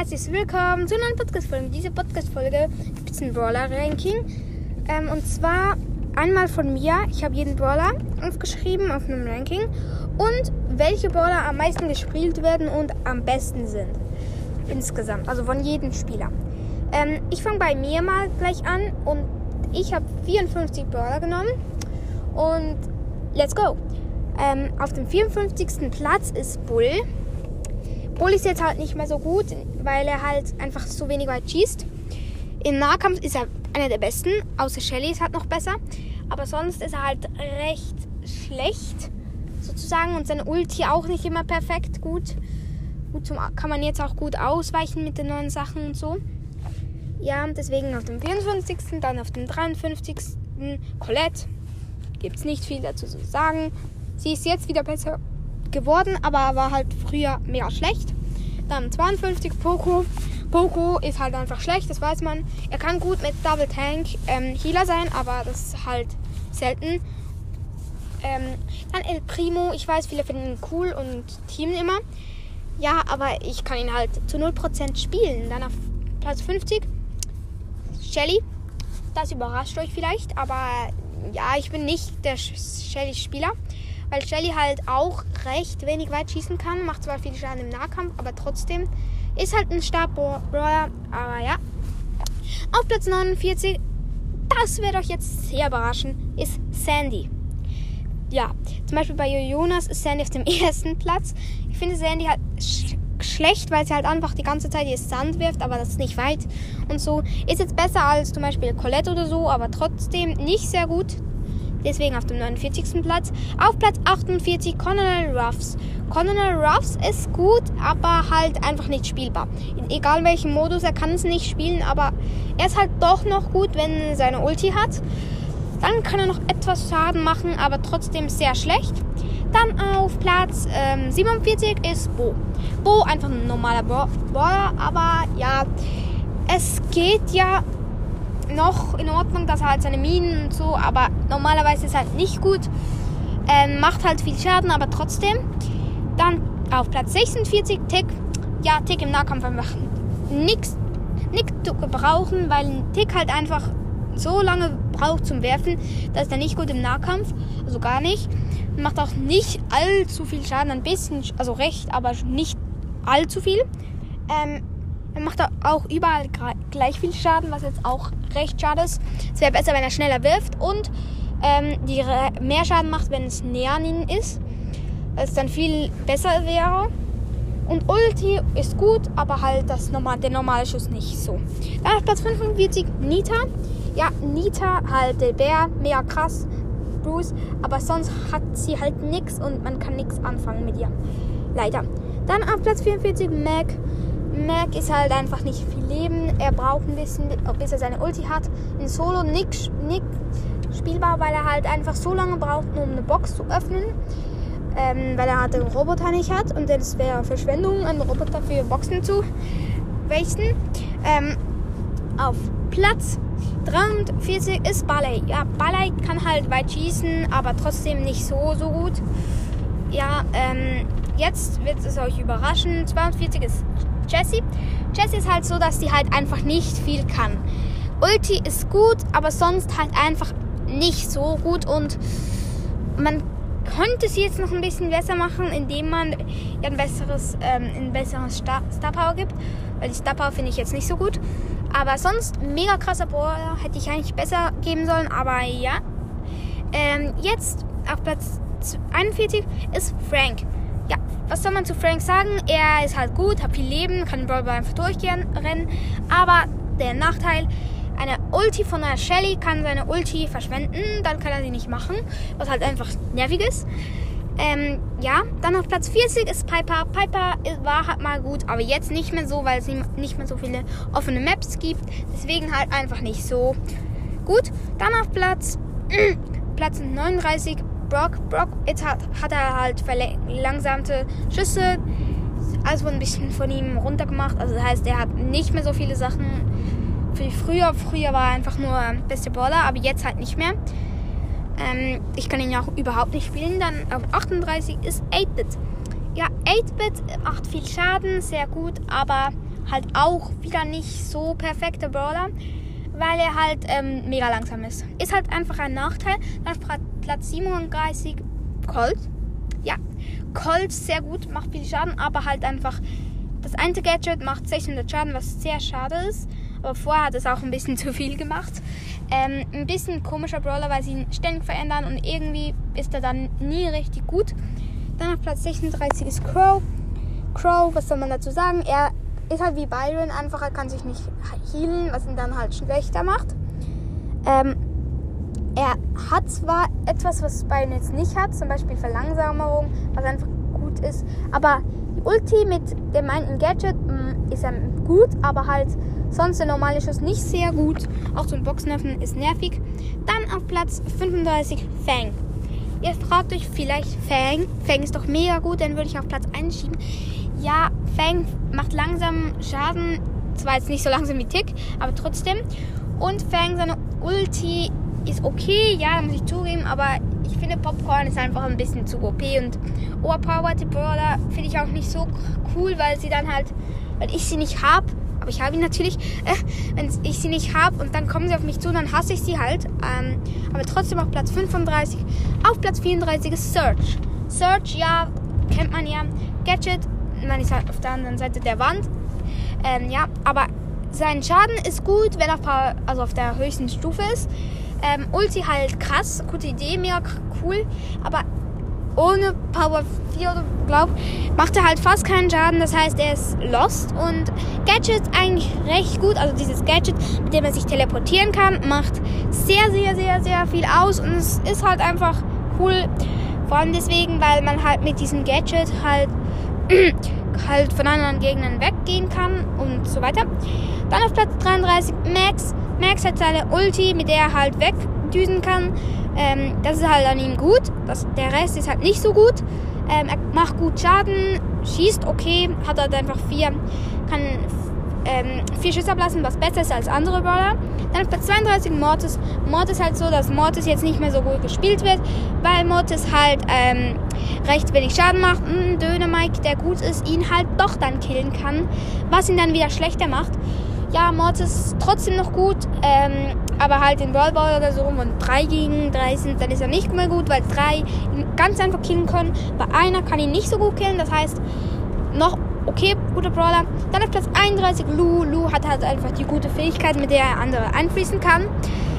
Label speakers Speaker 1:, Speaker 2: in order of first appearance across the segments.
Speaker 1: herzlich willkommen zu einer Podcast-Folge. Diese Podcast-Folge gibt es ein Brawler-Ranking. Ähm, und zwar einmal von mir. Ich habe jeden Brawler aufgeschrieben auf einem Ranking. Und welche Brawler am meisten gespielt werden und am besten sind. Insgesamt. Also von jedem Spieler. Ähm, ich fange bei mir mal gleich an. Und ich habe 54 Brawler genommen. Und let's go. Ähm, auf dem 54. Platz ist Bull. Bull ist jetzt halt nicht mehr so gut, weil er halt einfach so wenig weit schießt. Im Nahkampf ist er einer der besten, außer Shelly ist halt noch besser. Aber sonst ist er halt recht schlecht, sozusagen. Und seine Ulti auch nicht immer perfekt gut. Gut, zum, kann man jetzt auch gut ausweichen mit den neuen Sachen und so. Ja, deswegen auf dem 54. Dann auf dem 53. Colette. Gibt es nicht viel dazu zu sagen. Sie ist jetzt wieder besser geworden, aber war halt früher mega schlecht. Dann 52 Poco. Poco ist halt einfach schlecht, das weiß man. Er kann gut mit Double Tank ähm, Healer sein, aber das ist halt selten. Ähm, dann El Primo. Ich weiß, viele finden ihn cool und teamen immer. Ja, aber ich kann ihn halt zu 0% spielen. Dann auf Platz 50 Shelly. Das überrascht euch vielleicht, aber ja, ich bin nicht der Shelly-Spieler weil Shelly halt auch recht wenig weit schießen kann, macht zwar viel Schaden im Nahkampf, aber trotzdem ist halt ein Stab-Brawler, aber ja. Auf Platz 49, das wird euch jetzt sehr überraschen, ist Sandy. Ja, zum Beispiel bei Jonas ist Sandy auf dem ersten Platz. Ich finde Sandy halt sch schlecht, weil sie halt einfach die ganze Zeit ihr Sand wirft, aber das ist nicht weit und so. Ist jetzt besser als zum Beispiel Colette oder so, aber trotzdem nicht sehr gut deswegen auf dem 49. Platz. Auf Platz 48 Colonel Ruffs. Colonel Ruffs ist gut, aber halt einfach nicht spielbar. In egal welchem Modus, er kann es nicht spielen, aber er ist halt doch noch gut, wenn er seine Ulti hat. Dann kann er noch etwas Schaden machen, aber trotzdem sehr schlecht. Dann auf Platz ähm, 47 ist Bo. Bo einfach ein normaler Brawler, aber ja, es geht ja noch in Ordnung, dass er halt seine Minen und so, aber normalerweise ist halt nicht gut. Ähm, macht halt viel Schaden, aber trotzdem. Dann auf Platz 46 Tick. Ja, Tick im Nahkampf einfach nichts nix zu gebrauchen, weil ein Tick halt einfach so lange braucht zum Werfen, dass er nicht gut im Nahkampf, also gar nicht. Macht auch nicht allzu viel Schaden, ein bisschen, also recht, aber nicht allzu viel. Ähm, er macht auch überall gleich viel Schaden, was jetzt auch recht schade ist. Es wäre besser, wenn er schneller wirft und ähm, die mehr Schaden macht, wenn es näher an ihn ist. Es dann viel besser wäre. Und Ulti ist gut, aber halt das normal, der normale Schuss nicht so. Dann auf Platz 45 Nita. Ja, Nita halt der Bär, mega krass. Bruce, aber sonst hat sie halt nichts und man kann nichts anfangen mit ihr. Leider. Dann auf Platz 44 Mac. Mac ist halt einfach nicht viel Leben. Er braucht ein bisschen, bis er seine Ulti hat. In Solo nicht, nicht spielbar, weil er halt einfach so lange braucht, um eine Box zu öffnen. Ähm, weil er halt den Roboter nicht hat. Und das wäre Verschwendung, einen Roboter für Boxen zu wasten. Ähm, auf Platz 43 ist Ballet. Ja, Ballet kann halt weit schießen, aber trotzdem nicht so, so gut. Ja, ähm, jetzt wird es euch überraschen. 42 ist Jessie. Jessie ist halt so, dass die halt einfach nicht viel kann. Ulti ist gut, aber sonst halt einfach nicht so gut und man könnte sie jetzt noch ein bisschen besser machen, indem man ihr ein besseres, ähm, besseres Star, Power gibt. Weil die Star Power finde ich jetzt nicht so gut. Aber sonst mega krasser Brawler hätte ich eigentlich besser geben sollen. Aber ja. Ähm, jetzt auf Platz 41 ist Frank. Was soll man zu Frank sagen? Er ist halt gut, hat viel Leben, kann den Ball einfach durchgehen, rennen. Aber der Nachteil, eine Ulti von einer Shelly kann seine Ulti verschwenden, dann kann er sie nicht machen, was halt einfach nervig ist. Ähm, ja, dann auf Platz 40 ist Piper. Piper war halt mal gut, aber jetzt nicht mehr so, weil es nicht mehr so viele offene Maps gibt. Deswegen halt einfach nicht so gut. Dann auf Platz, äh, Platz 39 Brock. Brock, jetzt hat, hat er halt verlangsamte Schüsse. Also ein bisschen von ihm runtergemacht. Also das heißt, er hat nicht mehr so viele Sachen wie früher. Früher war er einfach nur beste Baller, aber jetzt halt nicht mehr. Ähm, ich kann ihn ja auch überhaupt nicht spielen. Dann auf 38 ist 8-Bit. Ja, 8-Bit macht viel Schaden, sehr gut, aber halt auch wieder nicht so perfekter Brawler, weil er halt ähm, mega langsam ist. Ist halt einfach ein Nachteil. Dann Platz 37 Colt. Ja, Colt sehr gut, macht viel Schaden, aber halt einfach das eine Gadget macht 600 Schaden, was sehr schade ist. Aber vorher hat es auch ein bisschen zu viel gemacht. Ähm, ein bisschen komischer Brawler, weil sie ihn ständig verändern und irgendwie ist er dann nie richtig gut. Dann auf Platz 36 ist Crow. Crow, was soll man dazu sagen? Er ist halt wie Byron, einfach er kann sich nicht healen, was ihn dann halt schlechter macht. Ähm, er hat zwar etwas, was Byron jetzt nicht hat, zum Beispiel Verlangsamung, was einfach gut ist, aber die Ulti mit dem einen Gadget mh, mm, ist ähm, gut, aber halt sonst der normale Schuss nicht sehr gut. Auch zum Boxen ist nervig. Dann auf Platz 35 Fang. Ihr fragt euch vielleicht Fang. Fang ist doch mega gut, dann würde ich auf Platz 1 schieben. Ja, Fang macht langsam Schaden. Zwar jetzt nicht so langsam wie Tick, aber trotzdem. Und Fang, seine Ulti ist okay, ja, da muss ich zugeben, aber ich finde Popcorn ist einfach ein bisschen zu OP und Overpowered Brawler finde ich auch nicht so cool, weil sie dann halt, weil ich sie nicht habe, aber ich habe ihn natürlich, äh, wenn ich sie nicht habe und dann kommen sie auf mich zu, dann hasse ich sie halt. Ähm, aber trotzdem auf Platz 35. Auf Platz 34 ist Search. Search, ja, kennt man ja. Gadget, man ist halt auf der anderen Seite der Wand. Ähm, ja, aber sein Schaden ist gut, wenn er auf, also auf der höchsten Stufe ist. Ähm, Ulti halt krass, gute Idee, mega cool. Aber ohne Power 4 oder glaub, macht er halt fast keinen Schaden. Das heißt, er ist lost. Und Gadget eigentlich recht gut. Also dieses Gadget, mit dem er sich teleportieren kann, macht sehr, sehr, sehr, sehr viel aus. Und es ist halt einfach cool. Vor allem deswegen, weil man halt mit diesem Gadget halt, halt von anderen Gegnern weggehen kann und so weiter. Dann auf Platz 33 Max. Max hat seine Ulti, mit der er halt wegdüsen kann. Ähm, das ist halt an ihm gut. Das, der Rest ist halt nicht so gut. Ähm, er macht gut Schaden, schießt okay, hat halt einfach vier, kann ähm, vier Schüsse ablassen, was besser ist als andere Brawler. Dann bei 32 Mortis. Mortis halt so, dass Mortis jetzt nicht mehr so gut gespielt wird, weil Mortis halt ähm, recht wenig Schaden macht. Ein Döner-Mike, der gut ist, ihn halt doch dann killen kann, was ihn dann wieder schlechter macht. Ja, Mortis trotzdem noch gut, ähm, aber halt in Brawl Ball oder so, wenn drei gegen drei sind, dann ist er nicht mehr gut, weil drei ihn ganz einfach killen können. Bei einer kann ihn nicht so gut killen, das heißt, noch okay, guter Brawler. Dann auf Platz 31 Lu. Lu hat halt einfach die gute Fähigkeit, mit der er andere einfließen kann.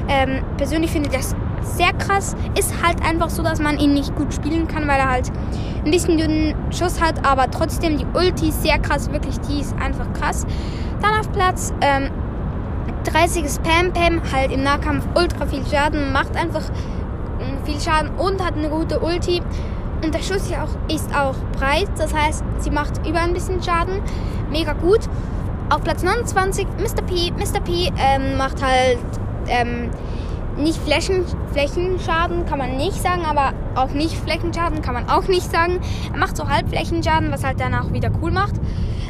Speaker 1: Ähm, persönlich finde ich das sehr krass. Ist halt einfach so, dass man ihn nicht gut spielen kann, weil er halt ein bisschen dünnen Schuss hat, aber trotzdem die Ulti ist sehr krass, wirklich, die ist einfach krass. Dann auf Platz ähm, 30 ist Pam Pam, halt im Nahkampf ultra viel Schaden, macht einfach mm, viel Schaden und hat eine gute Ulti. Und der Schuss ist auch, ist auch breit, das heißt, sie macht über ein bisschen Schaden. Mega gut. Auf Platz 29 Mr. P. Mr. P ähm, macht halt ähm, nicht Flächen, Flächenschaden, kann man nicht sagen, aber auch nicht Flächenschaden kann man auch nicht sagen. Er macht so Halbflächenschaden, was halt danach wieder cool macht.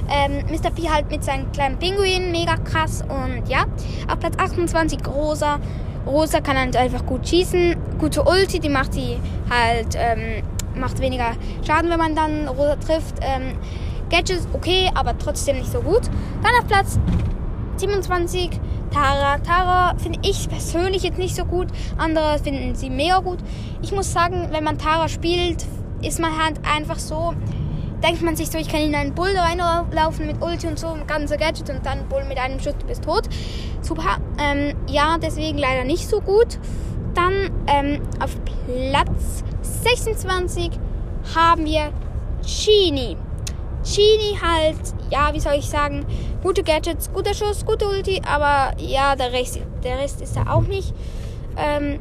Speaker 1: Ähm, Mr. P halt mit seinen kleinen Pinguinen, mega krass. Und ja, auf Platz 28 Rosa. Rosa kann halt einfach gut schießen. Gute Ulti, die macht sie halt, ähm, macht weniger Schaden, wenn man dann Rosa trifft. Ähm, Gadgets okay, aber trotzdem nicht so gut. Dann auf Platz 27 Tara. Tara finde ich persönlich jetzt nicht so gut. Andere finden sie mega gut. Ich muss sagen, wenn man Tara spielt, ist man halt einfach so, denkt man sich so, ich kann in einen Bull reinlaufen mit Ulti und so, ganze Gadget und dann Bull mit einem Schuss, du bist tot. Super. Ähm, ja, deswegen leider nicht so gut. Dann ähm, auf Platz 26 haben wir Genie. Genie halt, ja, wie soll ich sagen, gute Gadgets, guter Schuss, gute Ulti, aber ja, der Rest, der Rest ist er auch nicht. Ähm,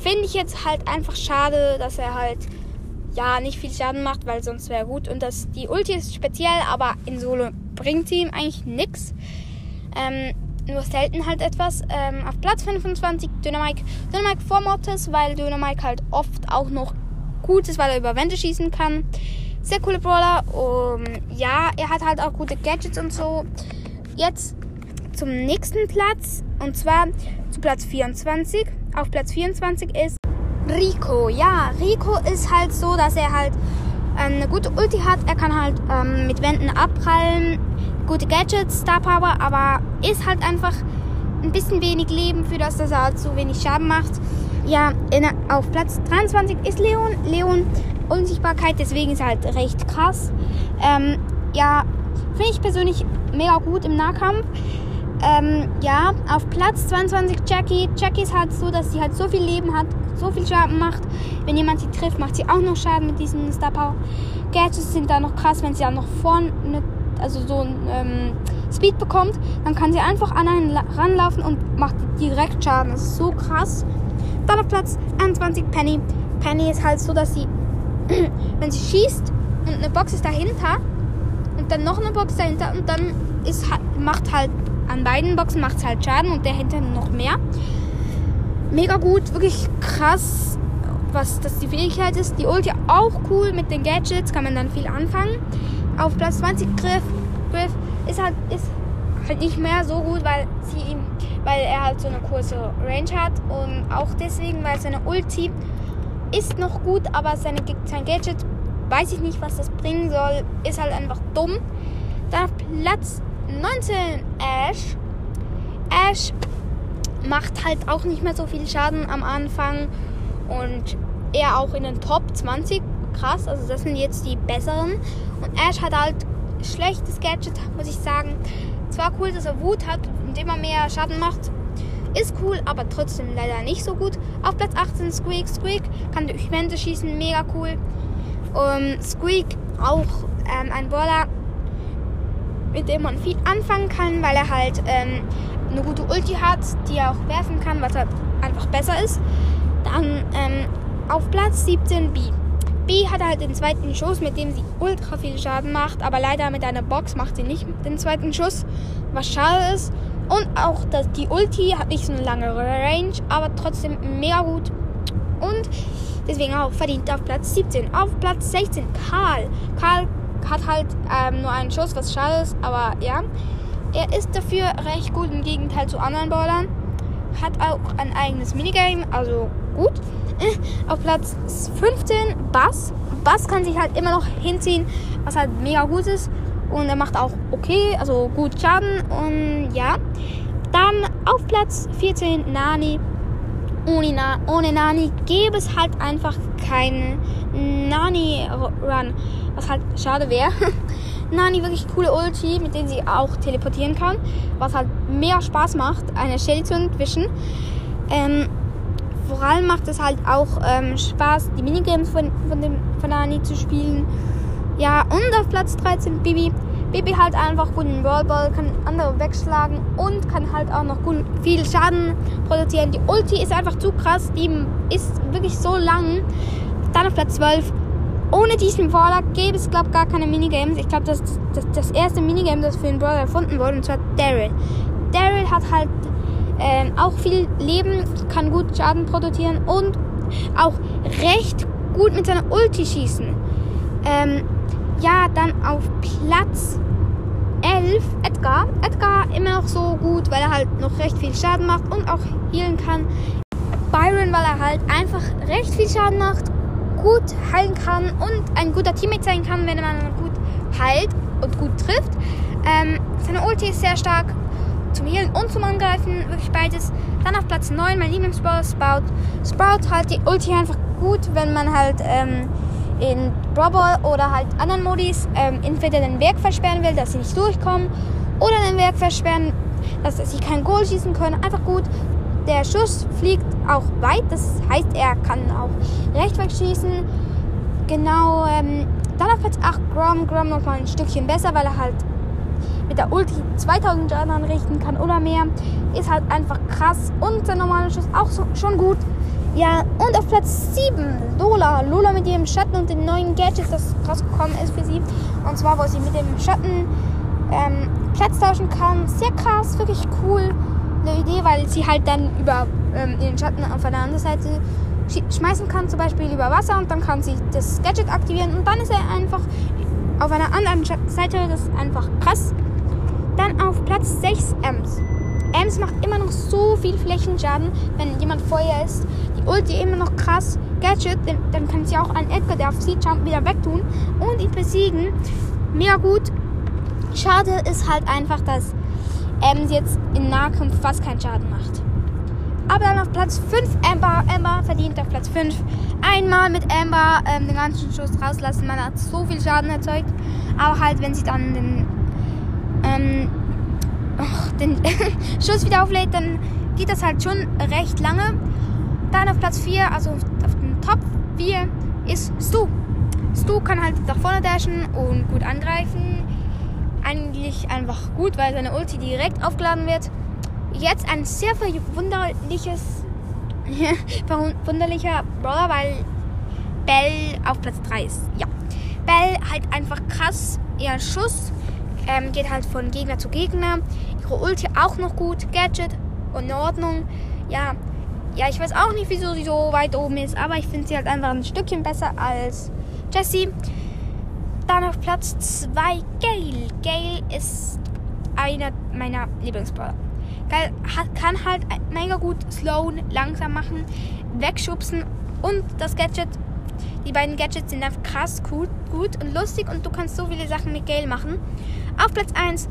Speaker 1: Finde ich jetzt halt einfach schade, dass er halt ja nicht viel Schaden macht, weil sonst wäre gut. Und das, die Ulti ist speziell, aber in Solo bringt sie ihm eigentlich nichts. Ähm, nur selten halt etwas. Ähm, auf Platz 25 Dynamike. Dynamike vor Mortis, weil Dynamike halt oft auch noch gut ist, weil er über Wände schießen kann. Sehr coole Brawler. Um, ja, er hat halt auch gute Gadgets und so. Jetzt zum nächsten Platz. Und zwar zu Platz 24. Auf Platz 24 ist Rico. Ja, Rico ist halt so, dass er halt eine gute Ulti hat. Er kann halt ähm, mit Wänden abprallen. Gute Gadgets, Star Power, aber ist halt einfach ein bisschen wenig Leben, für das dass er halt so wenig Schaden macht. Ja, in, auf Platz 23 ist Leon. Leon Unsichtbarkeit, deswegen ist er halt recht krass. Ähm, ja, finde ich persönlich mega gut im Nahkampf. Ähm, ja, auf Platz 22 Jackie. Jackie ist halt so, dass sie halt so viel Leben hat, so viel Schaden macht. Wenn jemand sie trifft, macht sie auch noch Schaden mit diesen Star Power. Gadgets sind da noch krass, wenn sie dann noch vorne, also so ein ähm, Speed bekommt, dann kann sie einfach an einen ranlaufen und macht direkt Schaden. Das ist so krass. Dann auf Platz 21 Penny. Penny ist halt so, dass sie, wenn sie schießt und eine Box ist dahinter und dann noch eine Box dahinter und dann ist, macht halt an beiden Boxen macht halt Schaden und der hinter noch mehr. Mega gut, wirklich krass, was das die Fähigkeit ist. Die Ulti auch cool mit den Gadgets, kann man dann viel anfangen. Auf Platz 20 Griff, Griff ist halt, ist halt nicht mehr so gut, weil, sie, weil er halt so eine kurze Range hat und auch deswegen, weil seine Ulti ist noch gut, aber seine, sein Gadget, weiß ich nicht, was das bringen soll, ist halt einfach dumm. Dann auf Platz 19 Ash. Ash macht halt auch nicht mehr so viel Schaden am Anfang und er auch in den Top 20. Krass, also das sind jetzt die besseren. Und Ash hat halt schlechtes Gadget, muss ich sagen. Zwar cool, dass er Wut hat, indem er mehr Schaden macht. Ist cool, aber trotzdem leider nicht so gut. Auf Platz 18 Squeak. Squeak kann durch Wände schießen, mega cool. Um, Squeak auch ähm, ein Brawler, mit dem man viel anfangen kann, weil er halt ähm, eine gute Ulti hat, die er auch werfen kann, was halt einfach besser ist. Dann ähm, auf Platz 17 B. B hat halt den zweiten Schuss, mit dem sie ultra viel Schaden macht, aber leider mit einer Box macht sie nicht den zweiten Schuss, was schade ist. Und auch das, die Ulti hat nicht so eine lange Range, aber trotzdem mega gut. Und deswegen auch verdient auf Platz 17. Auf Platz 16 Karl. Karl hat halt ähm, nur einen Schuss, was schade ist, aber ja. Er ist dafür recht gut im Gegenteil zu anderen Bowlern. Hat auch ein eigenes Minigame, also gut. Auf Platz 15 Bass. Bass kann sich halt immer noch hinziehen, was halt mega gut ist. Und er macht auch okay, also gut Schaden. Und ja. Dann auf Platz 14 Nani. Ohne, Na ohne Nani gäbe es halt einfach keinen Nani-Run. Was halt schade wäre. Nani wirklich coole Ulti, mit denen sie auch teleportieren kann. Was halt mehr Spaß macht, eine Shelly zu entwischen. Ähm, vor allem macht es halt auch ähm, Spaß, die Minigames von, von, dem, von Nani zu spielen. Ja, und auf Platz 13 Bibi. Bibi halt einfach guten Rollball, kann andere wegschlagen und kann halt auch noch gut, viel Schaden produzieren. Die Ulti ist einfach zu krass, die ist wirklich so lang. Dann auf Platz 12 ohne diesen Brawler gäbe es, glaube ich, gar keine Minigames. Ich glaube, das das, das, erste Minigame, das für den Brawler erfunden wurde, und zwar Daryl. Daryl hat halt äh, auch viel Leben, kann gut Schaden produzieren und auch recht gut mit seiner Ulti schießen. Ähm, ja, dann auf Platz 11 Edgar. Edgar immer noch so gut, weil er halt noch recht viel Schaden macht und auch healen kann. Byron, weil er halt einfach recht viel Schaden macht gut heilen kann und ein guter Teammate sein kann, wenn man gut heilt und gut trifft. Ähm, seine Ulti ist sehr stark zum Healen und zum Angreifen, wirklich beides. Dann auf Platz 9 mein Lieblingsbrawler Sprout. Sprout halt die Ulti einfach gut, wenn man halt ähm, in Brawl oder halt anderen Modis ähm, entweder den Werk versperren will, dass sie nicht durchkommen, oder den Werk versperren, dass sie kein Goal schießen können. Einfach gut. Der Schuss fliegt auch weit, das heißt, er kann auch recht weit schießen. Genau, ähm, dann auf Platz 8 Grom. Grom noch mal ein Stückchen besser, weil er halt mit der Ulti 2000 Schaden anrichten kann oder mehr. Ist halt einfach krass und der normale Schuss auch so, schon gut. Ja, und auf Platz 7 Lola. Lola mit ihrem Schatten und den neuen Gadgets, das rausgekommen ist für sie. Und zwar, wo sie mit dem Schatten ähm, Platz tauschen kann. Sehr krass, wirklich cool eine Idee, weil sie halt dann über ähm, den Schatten auf einer anderen Seite schmeißen kann, zum Beispiel über Wasser und dann kann sie das Gadget aktivieren und dann ist er einfach auf einer anderen Seite, das ist einfach krass. Dann auf Platz 6 Ems. Ems macht immer noch so viel Flächenschaden, wenn jemand ihr ist. Die Ulti immer noch krass. Gadget, dann kann sie auch einen Edgar, der auf sie jumpt, wieder wegtun und ihn besiegen. Mega gut. Schade ist halt einfach, dass sie jetzt in Nahkampf fast keinen Schaden macht. Aber dann auf Platz 5 Amber. Amber verdient auf Platz 5. Einmal mit Amber ähm, den ganzen Schuss rauslassen. Man hat so viel Schaden erzeugt. Aber halt, wenn sie dann den, ähm, oh, den Schuss wieder auflädt, dann geht das halt schon recht lange. Dann auf Platz 4, also auf dem Top 4, ist Stu. Stu kann halt nach vorne dashen und gut angreifen. Eigentlich einfach gut, weil seine Ulti direkt aufgeladen wird jetzt ein sehr verwunderliches, verwunderlicher Brawler, weil Bell auf Platz 3 ist. Ja. Bell halt einfach krass, ihr Schuss ähm, geht halt von Gegner zu Gegner. Ihre Ulti auch noch gut, Gadget in Ordnung. Ja, ja, ich weiß auch nicht, wieso sie so weit oben ist, aber ich finde sie halt einfach ein Stückchen besser als Jessie. Dann auf Platz 2 Gale. Gale ist einer meiner Lieblingsbrawler. Geil, kann halt mega gut slowen, langsam machen, wegschubsen und das Gadget. Die beiden Gadgets sind einfach krass gut, gut und lustig und du kannst so viele Sachen mit Gale machen. Auf Platz 1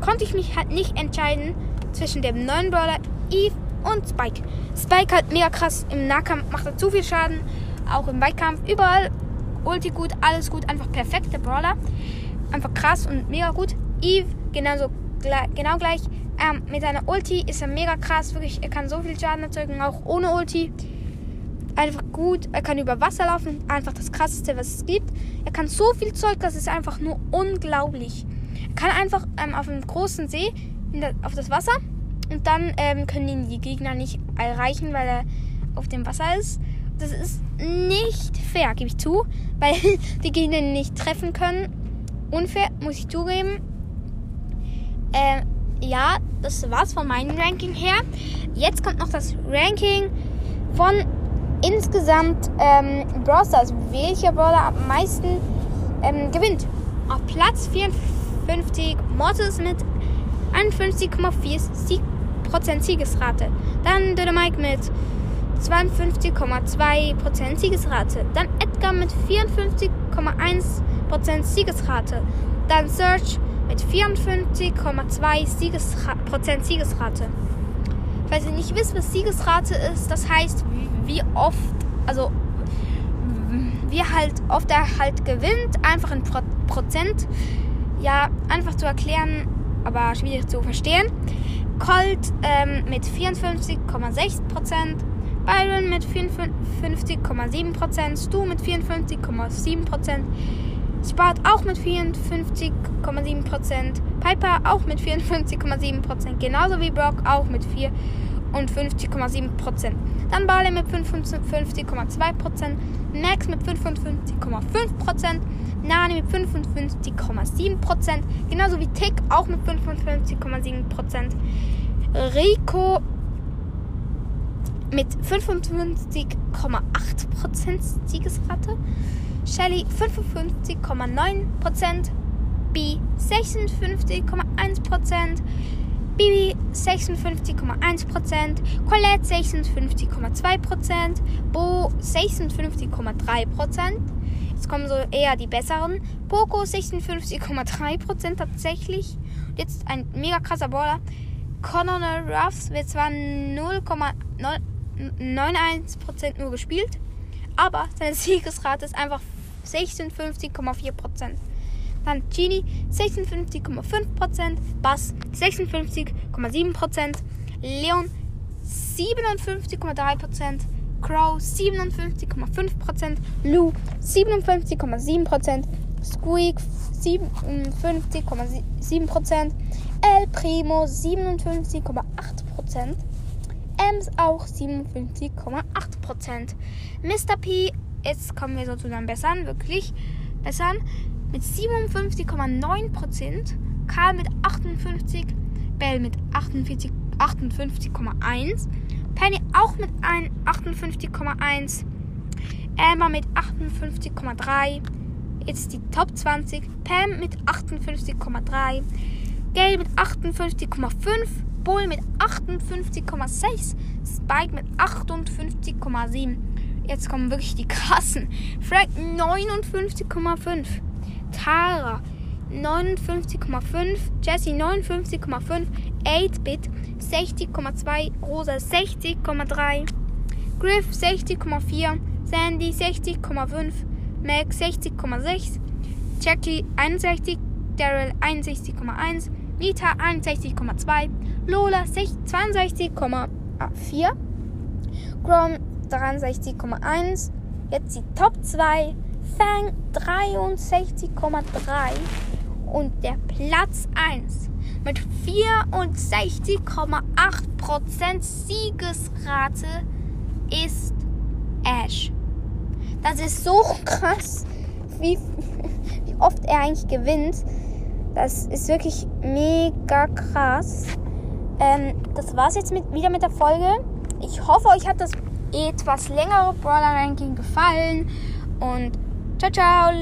Speaker 1: konnte ich mich halt nicht entscheiden zwischen dem neuen Brawler Eve und Spike. Spike halt mega krass im Nahkampf, macht er zu viel Schaden, auch im Weitkampf, überall Ulti gut, alles gut, einfach perfekter Brawler. Einfach krass und mega gut. Eve genauso genau gleich ähm, mit seiner Ulti ist er mega krass. Wirklich, er kann so viel Schaden erzeugen, auch ohne Ulti. Einfach gut. Er kann über Wasser laufen. Einfach das krasseste, was es gibt. Er kann so viel Zeug, das ist einfach nur unglaublich. Er kann einfach ähm, auf einem großen See der, auf das Wasser. Und dann ähm, können ihn die Gegner nicht erreichen, weil er auf dem Wasser ist. Das ist nicht fair, gebe ich zu, weil die Gegner ihn nicht treffen können. Unfair, muss ich zugeben. Ähm, ja, das war's von meinem Ranking her. Jetzt kommt noch das Ranking von insgesamt ähm, Brawl Stars. Welcher Brawler am meisten ähm, gewinnt? Auf Platz 54 Mortis mit 51,4% Siegesrate. Dann Dynamite mit 52,2% Siegesrate. Dann Edgar mit 54,1% Siegesrate. Dann Search mit 54,2% Siegesra Siegesrate. Falls ihr nicht wisst, was Siegesrate ist, das heißt, wie oft, also wie halt oft er halt gewinnt, einfach in Pro Prozent. Ja, einfach zu erklären, aber schwierig zu verstehen. Colt ähm, mit 54,6%, Byron mit 54,7%, Stu mit 54,7%, Spart auch mit 54,7%. Piper auch mit 54,7%. Genauso wie Brock auch mit 54,7%. Dann Barley mit 55,2%. Max mit 55,5%. Nani mit 55,7%. Genauso wie Tick auch mit 55,7%. Rico mit 55,8% Siegesrate. Shelly 55,9%, B 56,1%, Bibi 56,1%, Colette 56,2%, Bo 56,3%. Jetzt kommen so eher die besseren. Poco 56,3% tatsächlich. Und jetzt ein mega krasser Baller. Conor Ruffs wird zwar 0,91% nur gespielt, aber seine Siegesrate ist einfach 56,4%. Dann Genie 56,5%, Bass 56,7%, Leon 57,3%, Crow 57,5%, Lou 57,7%, Squeak 57,7%, El Primo 57,8%, Ems auch 57,8%, Mr. P jetzt kommen wir so zu den Bessern, wirklich Bessern. Mit 57,9%, Karl mit 58, Bell mit 48, 58,1, Penny auch mit 58,1, Emma mit 58,3, jetzt die Top 20, Pam mit 58,3, Gail mit 58,5, Bull mit 58,6, Spike mit 58,7. Jetzt kommen wirklich die krassen. Frank 59,5. Tara 59,5, Jessie 59,5, 8-Bit 60,2, Rosa 60,3, Griff 60,4, Sandy 60,5, Mac 60,6, Jackie 61, Daryl 61,1, Nita 61,2, Lola 62,4, Grom 63,1, jetzt die Top 2, Fang 63,3 und der Platz 1 mit 64,8% Siegesrate ist Ash. Das ist so krass, wie, wie oft er eigentlich gewinnt. Das ist wirklich mega krass. Ähm, das war's jetzt mit, wieder mit der Folge. Ich hoffe, euch hat das etwas längere Brawler Ranking gefallen. Und ciao, ciao.